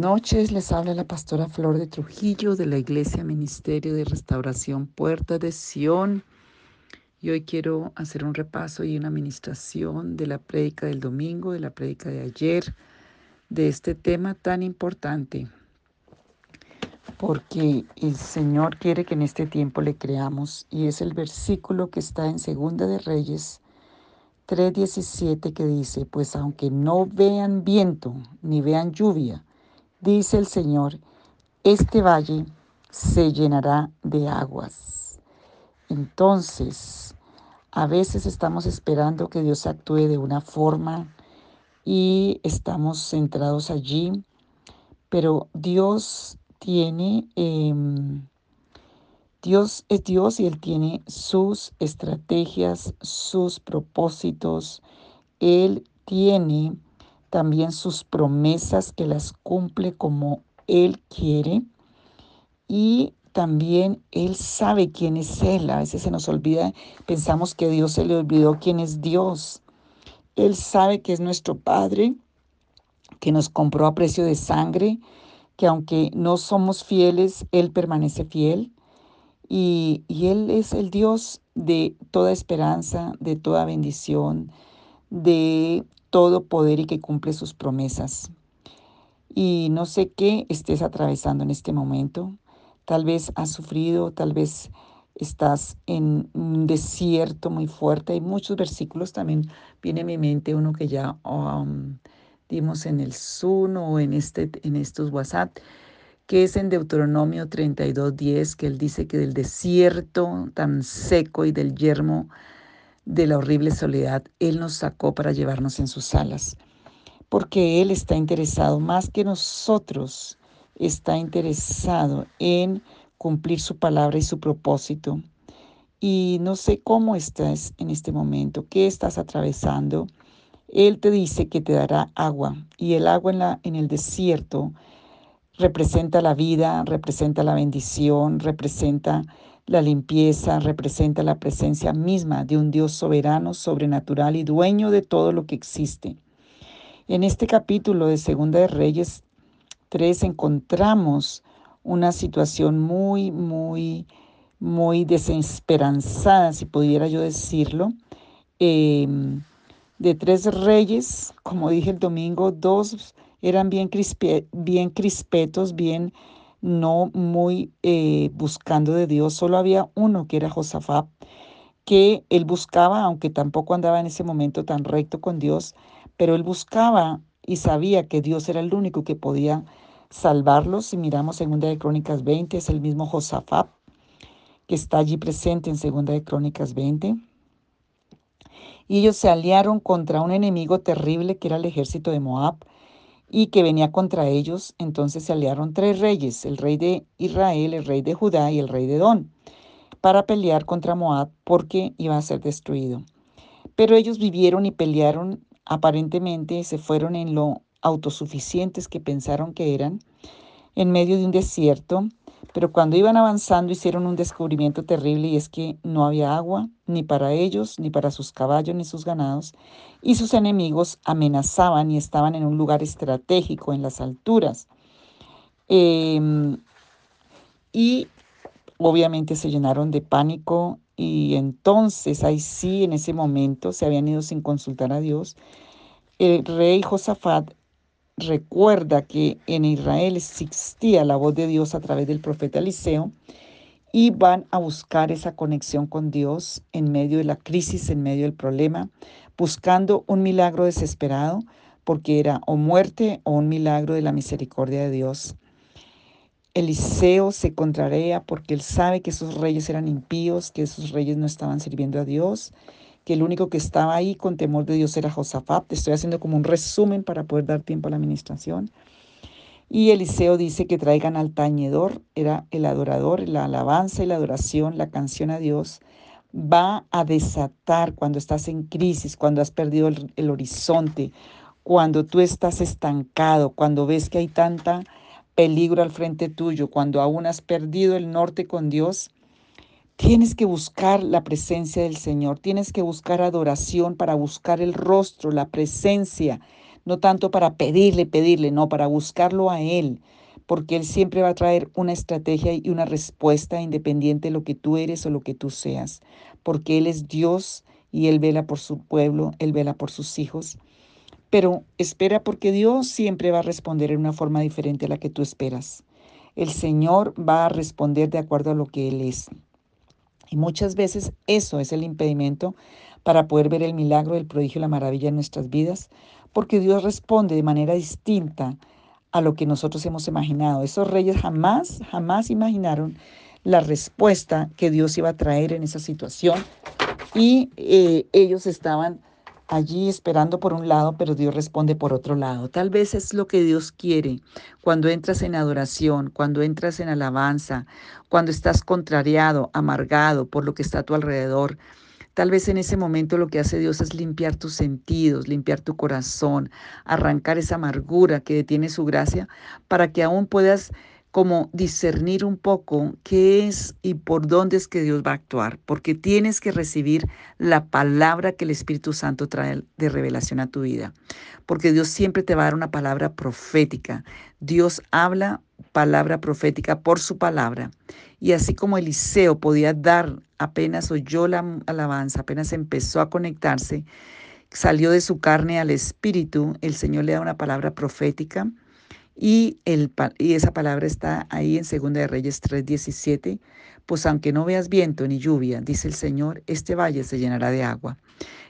Noches, les habla la pastora Flor de Trujillo de la Iglesia Ministerio de Restauración Puerta de Sion. Y hoy quiero hacer un repaso y una administración de la prédica del domingo, de la prédica de ayer, de este tema tan importante. Porque el Señor quiere que en este tiempo le creamos y es el versículo que está en Segunda de Reyes 3:17 que dice, pues aunque no vean viento ni vean lluvia, dice el Señor, este valle se llenará de aguas. Entonces, a veces estamos esperando que Dios actúe de una forma y estamos centrados allí, pero Dios tiene, em, Dios es Dios y Él tiene sus estrategias, sus propósitos, Él tiene también sus promesas que las cumple como Él quiere y también Él sabe quién es Él. A veces se nos olvida, pensamos que Dios se le olvidó quién es Dios. Él sabe que es nuestro Padre, que nos compró a precio de sangre, que aunque no somos fieles, Él permanece fiel. Y, y Él es el Dios de toda esperanza, de toda bendición, de todo poder y que cumple sus promesas. Y no sé qué estés atravesando en este momento. Tal vez has sufrido, tal vez estás en un desierto muy fuerte. Hay muchos versículos, también viene a mi mente uno que ya um, dimos en el Zoom o en, este, en estos WhatsApp, que es en Deuteronomio 32.10, que él dice que del desierto tan seco y del yermo de la horrible soledad, Él nos sacó para llevarnos en sus alas, porque Él está interesado más que nosotros, está interesado en cumplir su palabra y su propósito. Y no sé cómo estás en este momento, qué estás atravesando. Él te dice que te dará agua y el agua en, la, en el desierto representa la vida, representa la bendición, representa la limpieza representa la presencia misma de un Dios soberano, sobrenatural y dueño de todo lo que existe. En este capítulo de Segunda de Reyes 3 encontramos una situación muy, muy, muy desesperanzada, si pudiera yo decirlo, em, de tres reyes, como dije el domingo, dos eran bien, bien crispetos, bien no muy eh, buscando de Dios. Solo había uno que era Josafat, que él buscaba, aunque tampoco andaba en ese momento tan recto con Dios, pero él buscaba y sabía que Dios era el único que podía salvarlos. Si miramos Segunda de Crónicas 20, es el mismo Josafat que está allí presente en Segunda de Crónicas 20. Y ellos se aliaron contra un enemigo terrible que era el ejército de Moab y que venía contra ellos, entonces se aliaron tres reyes, el rey de Israel, el rey de Judá y el rey de Don, para pelear contra Moab porque iba a ser destruido. Pero ellos vivieron y pelearon, aparentemente se fueron en lo autosuficientes que pensaron que eran, en medio de un desierto, pero cuando iban avanzando hicieron un descubrimiento terrible y es que no había agua ni para ellos, ni para sus caballos, ni sus ganados, y sus enemigos amenazaban y estaban en un lugar estratégico en las alturas. Em, y obviamente se llenaron de pánico y entonces ahí sí, en ese momento, se habían ido sin consultar a Dios. El rey Josafat recuerda que en Israel existía la voz de Dios a través del profeta Eliseo y van a buscar esa conexión con Dios en medio de la crisis, en medio del problema, buscando un milagro desesperado, porque era o muerte o un milagro de la misericordia de Dios. Eliseo se contrarea porque él sabe que esos reyes eran impíos, que esos reyes no estaban sirviendo a Dios que el único que estaba ahí con temor de Dios era Josafat. Te estoy haciendo como un resumen para poder dar tiempo a la administración. Y Eliseo dice que traigan al tañedor, era el adorador, la alabanza y la adoración, la canción a Dios. Va a desatar cuando estás en crisis, cuando has perdido el, el horizonte, cuando tú estás estancado, cuando ves que hay tanta peligro al frente tuyo, cuando aún has perdido el norte con Dios Tienes que buscar la presencia del Señor, tienes que buscar adoración para buscar el rostro, la presencia no tanto para pedirle, pedirle, no, para buscarlo a Él, porque Él siempre va a traer una estrategia y una respuesta independiente de lo que tú eres o lo que tú seas, porque Él es Dios y Él vela por su pueblo, Él vela por sus hijos. Pero espera porque Dios siempre va a responder en una forma diferente a la que tú esperas. El Señor va a responder de acuerdo a lo que Él es. Y muchas veces eso es el impedimento para poder ver el milagro, el prodigio la maravilla en nuestras vidas, porque Dios responde de manera distinta a lo que nosotros hemos imaginado. Esos reyes jamás, jamás imaginaron la respuesta que Dios iba a traer en esa situación y eh, ellos estaban allí esperando por un lado, pero Dios responde por otro lado. Tal vez es lo que Dios quiere cuando entras en adoración, cuando entras en alabanza, cuando estás contrariado, amargado por lo que está a tu alrededor. Tal vez en ese momento lo que hace Dios es limpiar tus sentidos, limpiar tu corazón, arrancar esa amargura que detiene su gracia para que aún puedas como discernir un poco qué es y por dónde es que Dios va a actuar, porque tienes que recibir la palabra que el Espíritu Santo trae de revelación a tu vida, porque Dios siempre te va a dar una palabra profética. Dios habla palabra profética por su palabra. Y así como Eliseo podía dar, apenas oyó la alabanza, apenas empezó a conectarse, salió de su carne al Espíritu, el Señor le da una palabra profética y, esa palabra está ahí en 2 de Reyes 3:17, pues aunque no veas viento ni lluvia, dice el Señor, este valle se llenará de agua.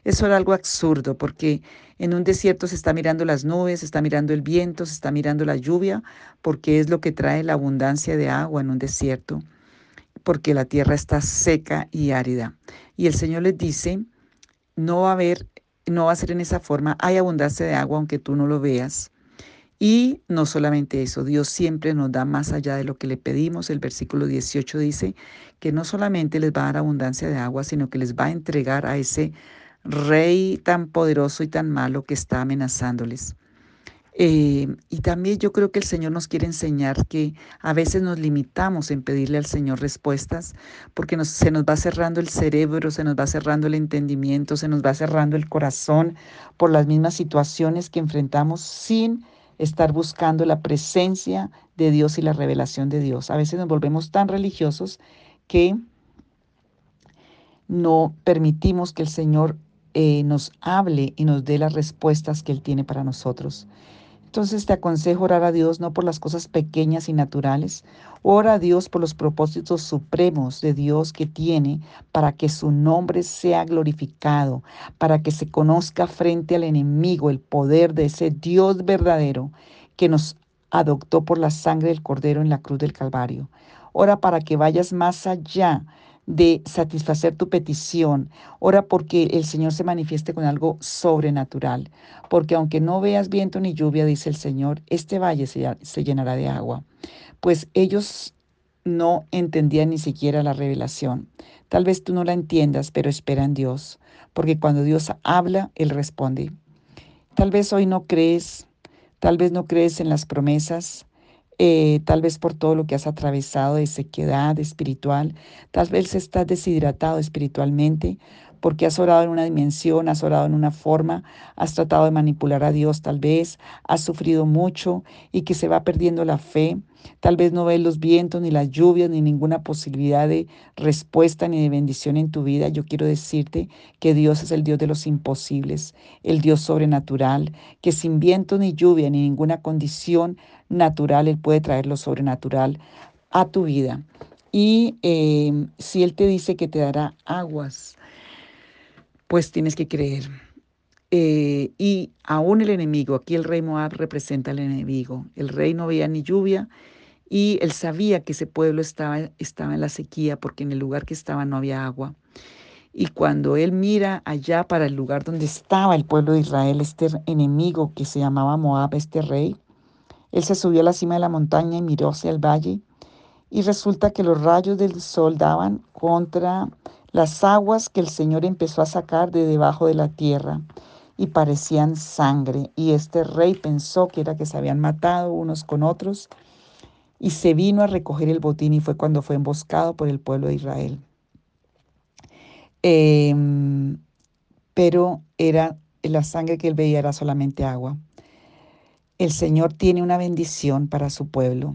Eso era algo absurdo porque en un desierto se está mirando las nubes, se está mirando el viento, se está mirando la lluvia, porque es lo que trae la abundancia de agua en un desierto, porque la tierra está seca y árida. Y el Señor les dice, no va a haber, no va a ser en esa forma, hay abundancia de agua aunque tú no lo veas. Y no solamente eso, Dios siempre nos da más allá de lo que le pedimos. El versículo 18 dice que no solamente les va a dar abundancia de agua, sino que les va a entregar a ese rey tan poderoso y tan malo que está amenazándoles. Eh, y también yo creo que el Señor nos quiere enseñar que a veces nos limitamos en pedirle al Señor respuestas porque se nos va cerrando el cerebro, se nos va cerrando el entendimiento, se nos va cerrando el corazón por las mismas situaciones que enfrentamos sin estar buscando la presencia de Dios y la revelación de Dios. A veces nos volvemos tan religiosos que no permitimos que el Señor eh, nos hable y nos dé las respuestas que Él tiene para nosotros. Entonces te aconsejo orar a Dios no por las cosas pequeñas y naturales, ora a Dios por los propósitos supremos de Dios que tiene para que su nombre sea glorificado, para que se conozca frente al enemigo el poder de ese Dios verdadero que nos adoptó por la sangre del Cordero en la cruz del Calvario. Ora para que vayas más allá de satisfacer tu petición. Ora porque el Señor se manifieste con algo sobrenatural. Porque aunque no veas viento ni lluvia, dice el Señor, este valle se, se llenará de agua. Pues ellos no entendían ni siquiera la revelación. Tal vez tú no la entiendas, pero espera en Dios. Porque cuando Dios habla, Él responde. Tal vez hoy no crees, tal vez no crees en las promesas, eh, tal vez por todo lo que has atravesado de sequedad espiritual, tal vez estás deshidratado espiritualmente porque has orado en una dimensión, has orado en una forma, has tratado de manipular a Dios tal vez, has sufrido mucho y que se va perdiendo la fe. Tal vez no ves los vientos, ni las lluvias, ni ninguna posibilidad de respuesta ni de bendición en tu vida. Yo quiero decirte que Dios es el Dios de los imposibles, el Dios sobrenatural, que sin viento ni lluvia ni ninguna condición natural, Él puede traer lo sobrenatural a tu vida. Y eh, si Él te dice que te dará aguas pues tienes que creer. Eh, y aún el enemigo, aquí el rey Moab representa al enemigo. El rey no veía ni lluvia y él sabía que ese pueblo estaba, estaba en la sequía porque en el lugar que estaba no había agua. Y cuando él mira allá para el lugar donde estaba el pueblo de Israel, este enemigo que se llamaba Moab, este rey, él se subió a la cima de la montaña y miró hacia el valle y resulta que los rayos del sol daban contra las aguas que el Señor empezó a sacar de debajo de la tierra y parecían sangre. Y este rey pensó que era que se habían matado unos con otros y se vino a recoger el botín y fue cuando fue emboscado por el pueblo de Israel. Em, pero era la sangre que él veía era solamente agua. El Señor tiene una bendición para su pueblo.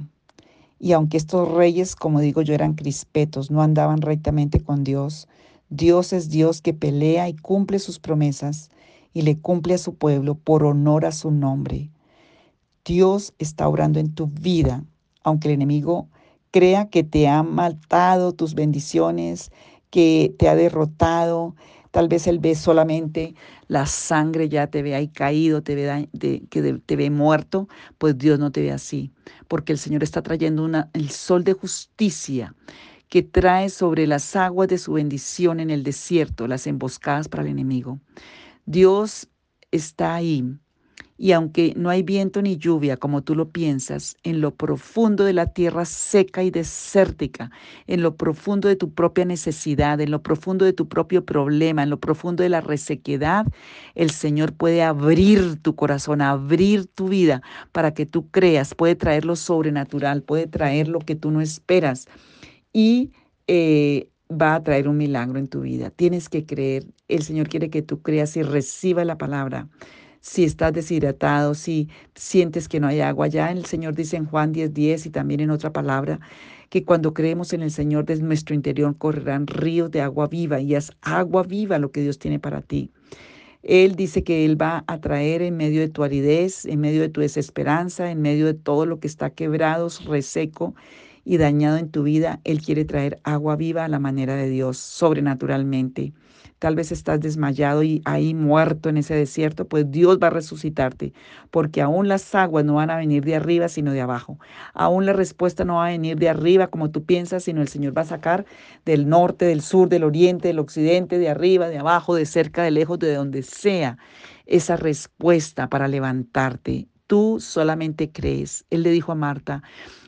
Y aunque estos reyes, como digo yo, eran crispetos, no andaban rectamente con Dios, Dios es Dios que pelea y cumple sus promesas y le cumple a su pueblo por honor a su nombre. Dios está obrando en tu vida, aunque el enemigo crea que te ha matado tus bendiciones, que te ha derrotado. Tal vez él ve solamente la sangre, ya te ve ahí caído, te ve, que te ve muerto, pues Dios no te ve así, porque el Señor está trayendo una, el sol de justicia que trae sobre las aguas de su bendición en el desierto, las emboscadas para el enemigo. Dios está ahí y aunque no hay viento ni lluvia como tú lo piensas, en lo profundo de la tierra seca y desértica, en lo profundo de tu propia necesidad, en lo profundo de tu propio problema, en lo profundo de la resequedad, el Señor puede abrir tu corazón, abrir tu vida para que tú creas, puede traer lo sobrenatural, puede traer lo que tú no esperas y eh, va a traer un milagro en tu vida. Tienes que creer, el Señor quiere que tú creas y reciba la palabra si estás deshidratado, si sientes que no hay agua. Ya el Señor dice en Juan 10:10 10, y también en otra palabra que cuando creemos en el Señor de nuestro interior correrán ríos de agua viva y es agua viva lo que Dios tiene para ti. Él dice que Él va a traer en medio de tu aridez, en medio de tu desesperanza, en medio de todo lo que está quebrado, reseco y dañado en tu vida. Él quiere traer agua viva a la manera de Dios, sobrenaturalmente. Tal vez estás desmayado y ahí muerto en ese desierto, pues Dios va a resucitarte, porque aún las aguas no van a venir de arriba, sino de abajo. Aún la respuesta no va a venir de arriba como tú piensas, sino el Señor va a sacar del norte, del sur, del oriente, del occidente, de arriba, de abajo, de cerca, de lejos, de donde sea, esa respuesta para levantarte. Tú solamente crees. Él le dijo a Marta,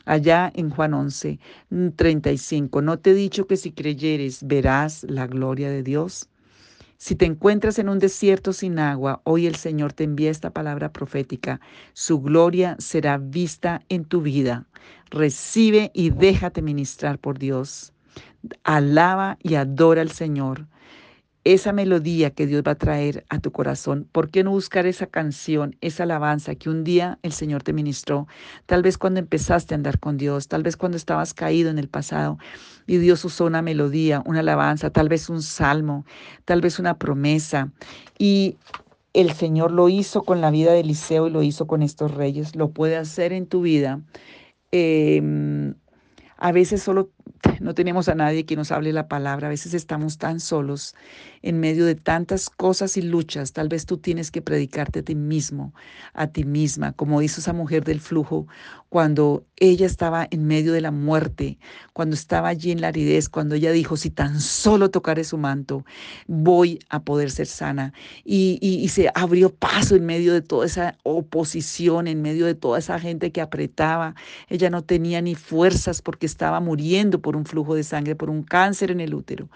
allá en Juan 11, 35, ¿no te he dicho que si creyeres verás la gloria de Dios? Si te encuentras en un desierto sin agua, hoy el Señor te envía esta palabra profética. Su gloria será vista en tu vida. Recibe y déjate ministrar por Dios. Alaba y adora al Señor esa melodía que Dios va a traer a tu corazón. ¿Por qué no buscar esa canción, esa alabanza que un día el Señor te ministró? Tal vez cuando empezaste a andar con Dios, tal vez cuando estabas caído en el pasado y Dios usó una melodía, una alabanza, tal vez un salmo, tal vez una promesa. Y el Señor lo hizo con la vida de Eliseo y lo hizo con estos reyes. Lo puede hacer en tu vida. Em, a veces solo no tenemos a nadie que nos hable la palabra, a veces estamos tan solos en medio de tantas cosas y luchas. Tal vez tú tienes que predicarte a ti mismo, a ti misma, como hizo esa mujer del flujo cuando ella estaba en medio de la muerte, cuando estaba allí en la aridez, cuando ella dijo, si tan solo tocaré su manto, voy a poder ser sana. Y, y se abrió paso en medio de toda esa oposición, en medio de toda esa gente que apretaba. Ella no tenía ni fuerzas porque estaba muriendo por un flujo de sangre, por un cáncer en el útero.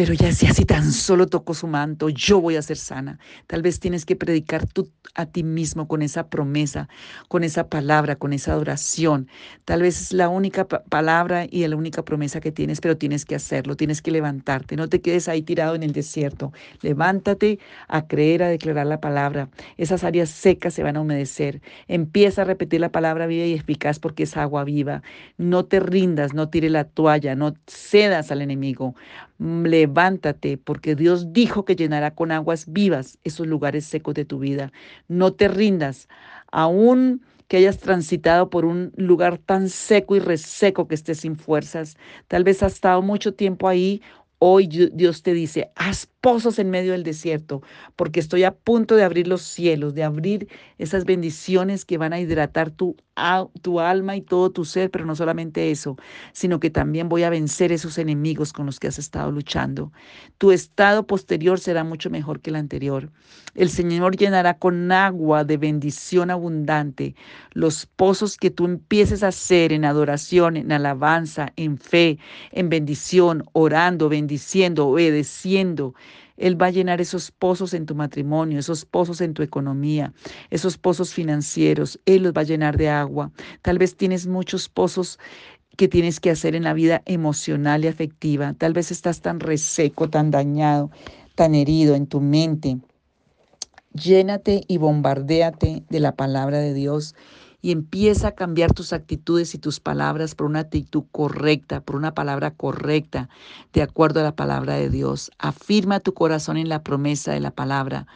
Pero ya decía, si tan solo toco su manto, yo voy a ser sana. Tal vez tienes que predicar tú a ti mismo con esa promesa, con esa palabra, con esa adoración. Tal vez es la única palabra y la única promesa que tienes, pero tienes que hacerlo, tienes que levantarte. No te quedes ahí tirado en el desierto. Levántate a creer, a declarar la palabra. Esas áreas secas se van a humedecer. Empieza a repetir la palabra viva y eficaz porque es agua viva. No te rindas, no tire la toalla, no cedas al enemigo. Levántate, porque Dios dijo que llenará con aguas vivas esos lugares secos de tu vida. No te rindas, aún que hayas transitado por un lugar tan seco y reseco que estés sin fuerzas. Tal vez has estado mucho tiempo ahí. Hoy Dios te dice, haz pozos en medio del desierto, porque estoy a punto de abrir los cielos, de abrir esas bendiciones que van a hidratar tu, tu alma y todo tu ser, pero no solamente eso, sino que también voy a vencer esos enemigos con los que has estado luchando. Tu estado posterior será mucho mejor que el anterior. El Señor llenará con agua de bendición abundante los pozos que tú empieces a hacer en adoración, en alabanza, en fe, en bendición, orando, bendiciendo, obedeciendo él va a llenar esos pozos en tu matrimonio, esos pozos en tu economía, esos pozos financieros. Él los va a llenar de agua. Tal vez tienes muchos pozos que tienes que hacer en la vida emocional y afectiva. Tal vez estás tan reseco, tan dañado, tan herido en tu mente, Llénate y bombardéate de la palabra de Dios y empieza a cambiar tus actitudes y tus palabras por una actitud correcta, por una palabra correcta, de acuerdo a la palabra de Dios. Afirma tu corazón en la promesa de la palabra,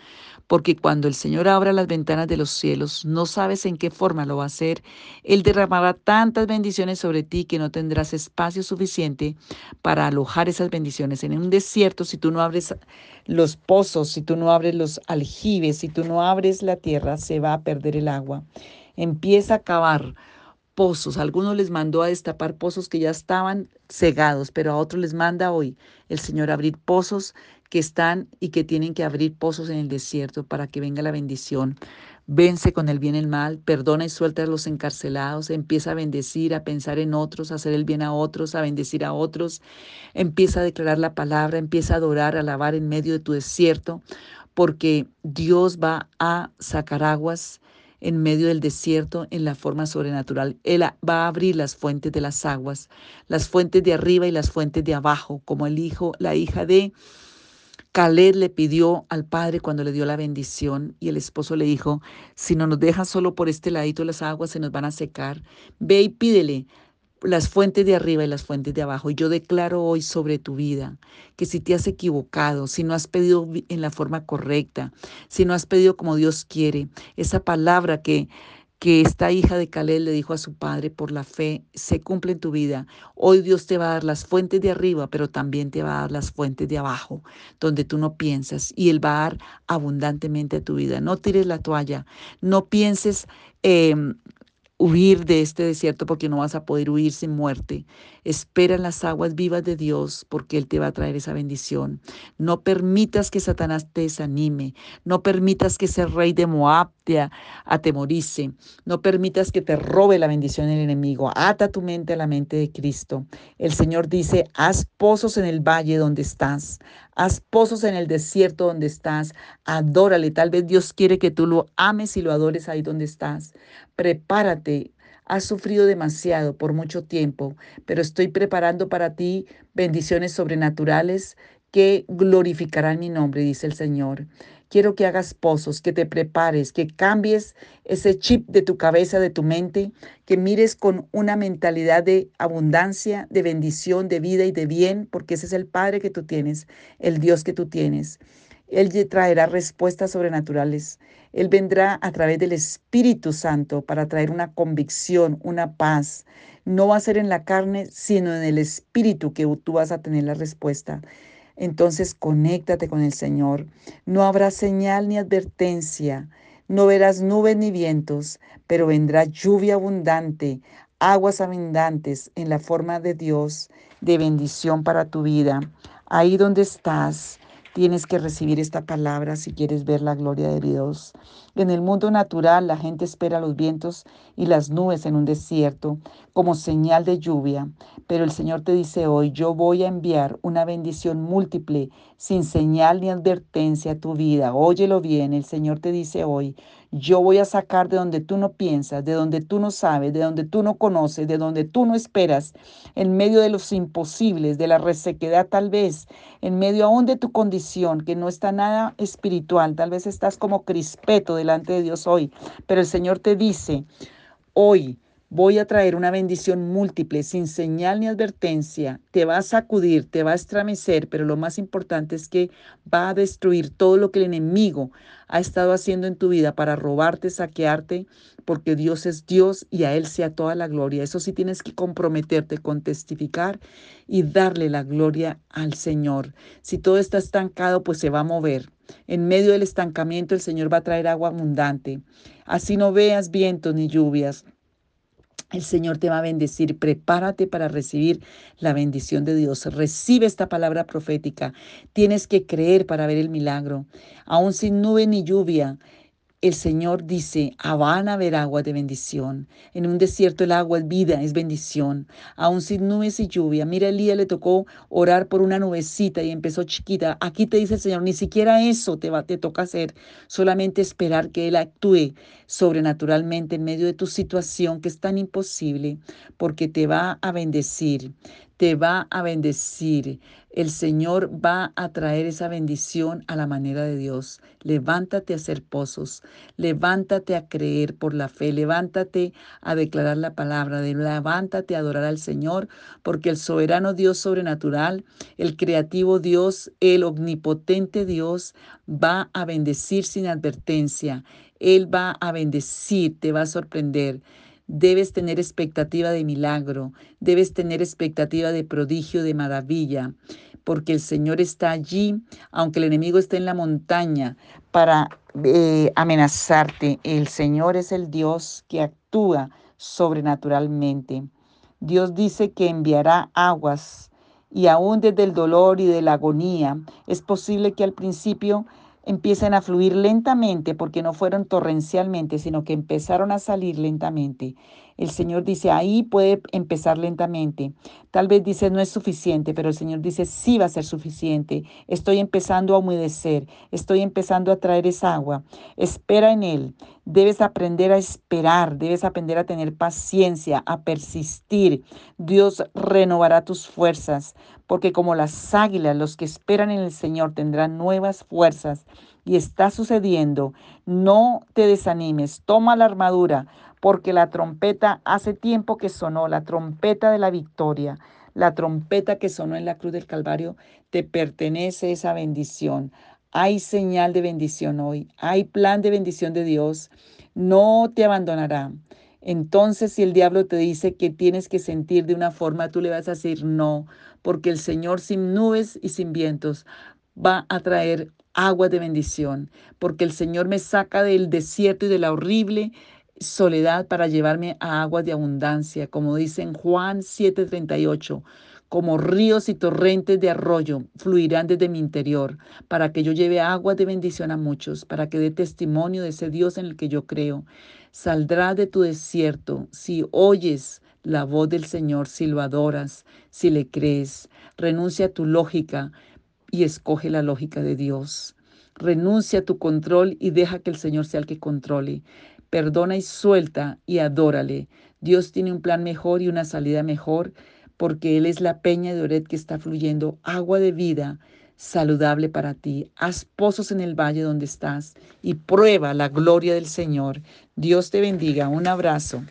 porque cuando el Señor abra las ventanas de los cielos, no sabes en qué forma lo va a hacer. Él derramará tantas bendiciones sobre ti que no tendrás espacio suficiente para alojar esas bendiciones. En un desierto, si tú no abres los pozos, si tú no abres los aljibes, si tú no abres la tierra, se va a perder el agua empieza a cavar pozos. algunos les mandó a destapar pozos que ya estaban cegados, pero a otros les manda hoy el Señor a abrir pozos que están y que tienen que abrir pozos en el desierto para que venga la bendición. Vence con el bien el mal, perdona y suelta a los encarcelados, empieza a bendecir, a pensar en otros, a hacer el bien a otros, a bendecir a otros, empieza a declarar la palabra, empieza a adorar, a alabar en medio de tu desierto, porque Dios va a sacar aguas en medio del desierto en la forma sobrenatural. Él va a abrir las fuentes de las aguas, las fuentes de arriba y las fuentes de abajo, como el hijo, la hija de Caleb le pidió al padre cuando le dio la bendición y el esposo le dijo, si no nos dejas solo por este ladito las aguas se nos van a secar, ve y pídele las fuentes de arriba y las fuentes de abajo. Y yo declaro hoy sobre tu vida que si te has equivocado, si no has pedido en la forma correcta, si no has pedido como Dios quiere, esa palabra que que esta hija de Caleb le dijo a su padre por la fe, se cumple en tu vida. Hoy Dios te va a dar las fuentes de arriba, pero también te va a dar las fuentes de abajo, donde tú no piensas, y Él va a dar abundantemente a tu vida. No tires la toalla, no pienses em, huir de este desierto porque no vas a poder huir sin muerte. Espera en las aguas vivas de Dios porque Él te va a traer esa bendición. No permitas que Satanás te desanime. No permitas que ese rey de Moab te atemorice. No permitas que te robe la bendición el enemigo. Ata tu mente a la mente de Cristo. El Señor dice, haz pozos en el valle donde estás. Haz pozos en el desierto donde estás. Adórale. Tal vez Dios quiere que tú lo ames y lo adores ahí donde estás. Prepárate. Has sufrido demasiado por mucho tiempo, pero estoy preparando para ti bendiciones sobrenaturales que glorificarán mi nombre, dice el Señor. Quiero que hagas pozos, que te prepares, que cambies ese chip de tu cabeza, de tu mente, que mires con una mentalidad de abundancia, de bendición, de vida y de bien, porque ese es el Padre que tú tienes, el Dios que tú tienes. Él traerá respuestas sobrenaturales. Él vendrá a través del Espíritu Santo para traer una convicción, una paz. No va a ser en la carne, sino en el Espíritu que tú vas a tener la respuesta. Entonces conéctate con el Señor. No habrá señal ni advertencia. No verás nubes ni vientos, pero vendrá lluvia abundante, aguas abundantes en la forma de Dios, de bendición para tu vida. Ahí donde estás, Tienes que recibir esta palabra si quieres ver la gloria de Dios. En el mundo natural la gente espera los vientos y las nubes en un desierto como señal de lluvia, pero el Señor te dice hoy, yo voy a enviar una bendición múltiple sin señal ni advertencia a tu vida. Óyelo bien, el Señor te dice hoy, yo voy a sacar de donde tú no piensas, de donde tú no sabes, de donde tú no conoces, de donde tú no esperas, en medio de los imposibles, de la resequedad tal vez, en medio aún de tu condición, que no está nada espiritual, tal vez estás como crispeto delante de Dios hoy, pero el Señor te dice, hoy Voy a traer una bendición múltiple, sin señal ni advertencia. Te va a sacudir, te va a estremecer, pero lo más importante es que va a destruir todo lo que el enemigo ha estado haciendo en tu vida para robarte, saquearte, porque Dios es Dios y a Él sea toda la gloria. Eso sí tienes que comprometerte con testificar y darle la gloria al Señor. Si todo está estancado, pues se va a mover. En medio del estancamiento el Señor va a traer agua abundante. Así no veas vientos ni lluvias. El Señor te va a bendecir. Prepárate para recibir la bendición de Dios. Recibe esta palabra profética. Tienes que creer para ver el milagro. Aún sin nube ni lluvia, el Señor dice, van a haber agua de bendición. En un desierto el agua es vida, es bendición. Aún sin nubes y lluvia. Mira, Elías le tocó orar por una nubecita y empezó chiquita. Aquí te dice el Señor, ni siquiera eso te, va, te toca hacer. Solamente esperar que Él actúe sobrenaturalmente en medio de tu situación que es tan imposible, porque te va a bendecir. Te va a bendecir. El Señor va a traer esa bendición a la manera de Dios. Levántate a hacer pozos, levántate a creer por la fe, levántate a declarar la palabra, levántate a adorar al Señor, porque el soberano Dios sobrenatural, el creativo Dios, el omnipotente Dios, va a bendecir sin advertencia. Él va a bendecir, te va a sorprender. Debes tener expectativa de milagro, debes tener expectativa de prodigio, de maravilla, porque el Señor está allí, aunque el enemigo esté en la montaña, para eh, amenazarte. El Señor es el Dios que actúa sobrenaturalmente. Dios dice que enviará aguas y aún desde el dolor y de la agonía, es posible que al principio empiecen a fluir lentamente porque no fueron torrencialmente, sino que empezaron a salir lentamente. El Señor dice, ahí puede empezar lentamente. Tal vez dice, no es suficiente, pero el Señor dice, sí va a ser suficiente. Estoy empezando a humedecer, estoy empezando a traer esa agua. Espera en Él. Debes aprender a esperar, debes aprender a tener paciencia, a persistir. Dios renovará tus fuerzas, porque como las águilas, los que esperan en el Señor tendrán nuevas fuerzas. Y está sucediendo. No te desanimes, toma la armadura porque la trompeta hace tiempo que sonó, la trompeta de la victoria, la trompeta que sonó en la cruz del Calvario, te pertenece esa bendición. Hay señal de bendición hoy, hay plan de bendición de Dios, no te abandonará. Entonces, si el diablo te dice que tienes que sentir de una forma, tú le vas a decir no, porque el Señor sin nubes y sin vientos va a traer agua de bendición, porque el Señor me saca del desierto y de la horrible soledad para llevarme a aguas de abundancia, como dice en Juan 7:38. Como ríos y torrentes de arroyo fluirán desde mi interior, para que yo lleve aguas de bendición a muchos, para que dé testimonio de ese Dios en el que yo creo. Saldrá de tu desierto si oyes la voz del Señor, si lo adoras, si le crees. Renuncia a tu lógica y escoge la lógica de Dios. Renuncia a tu control y deja que el Señor sea el que controle. Perdona y suelta y adórale. Dios tiene un plan mejor y una salida mejor porque Él es la peña de Ored que está fluyendo agua de vida saludable para ti. Haz pozos en el valle donde estás y prueba la gloria del Señor. Dios te bendiga. Un abrazo.